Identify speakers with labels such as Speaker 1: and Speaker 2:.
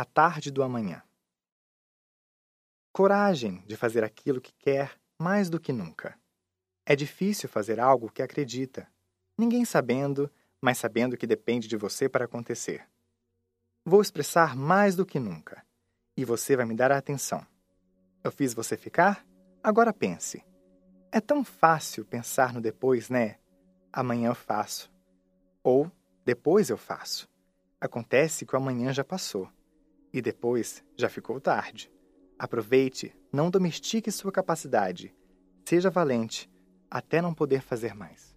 Speaker 1: A tarde do amanhã. Coragem de fazer aquilo que quer mais do que nunca. É difícil fazer algo que acredita, ninguém sabendo, mas sabendo que depende de você para acontecer. Vou expressar mais do que nunca, e você vai me dar a atenção. Eu fiz você ficar? Agora pense. É tão fácil pensar no depois, né? Amanhã eu faço. Ou depois eu faço. Acontece que o amanhã já passou. E depois já ficou tarde. Aproveite, não domestique sua capacidade. Seja valente, até não poder fazer mais.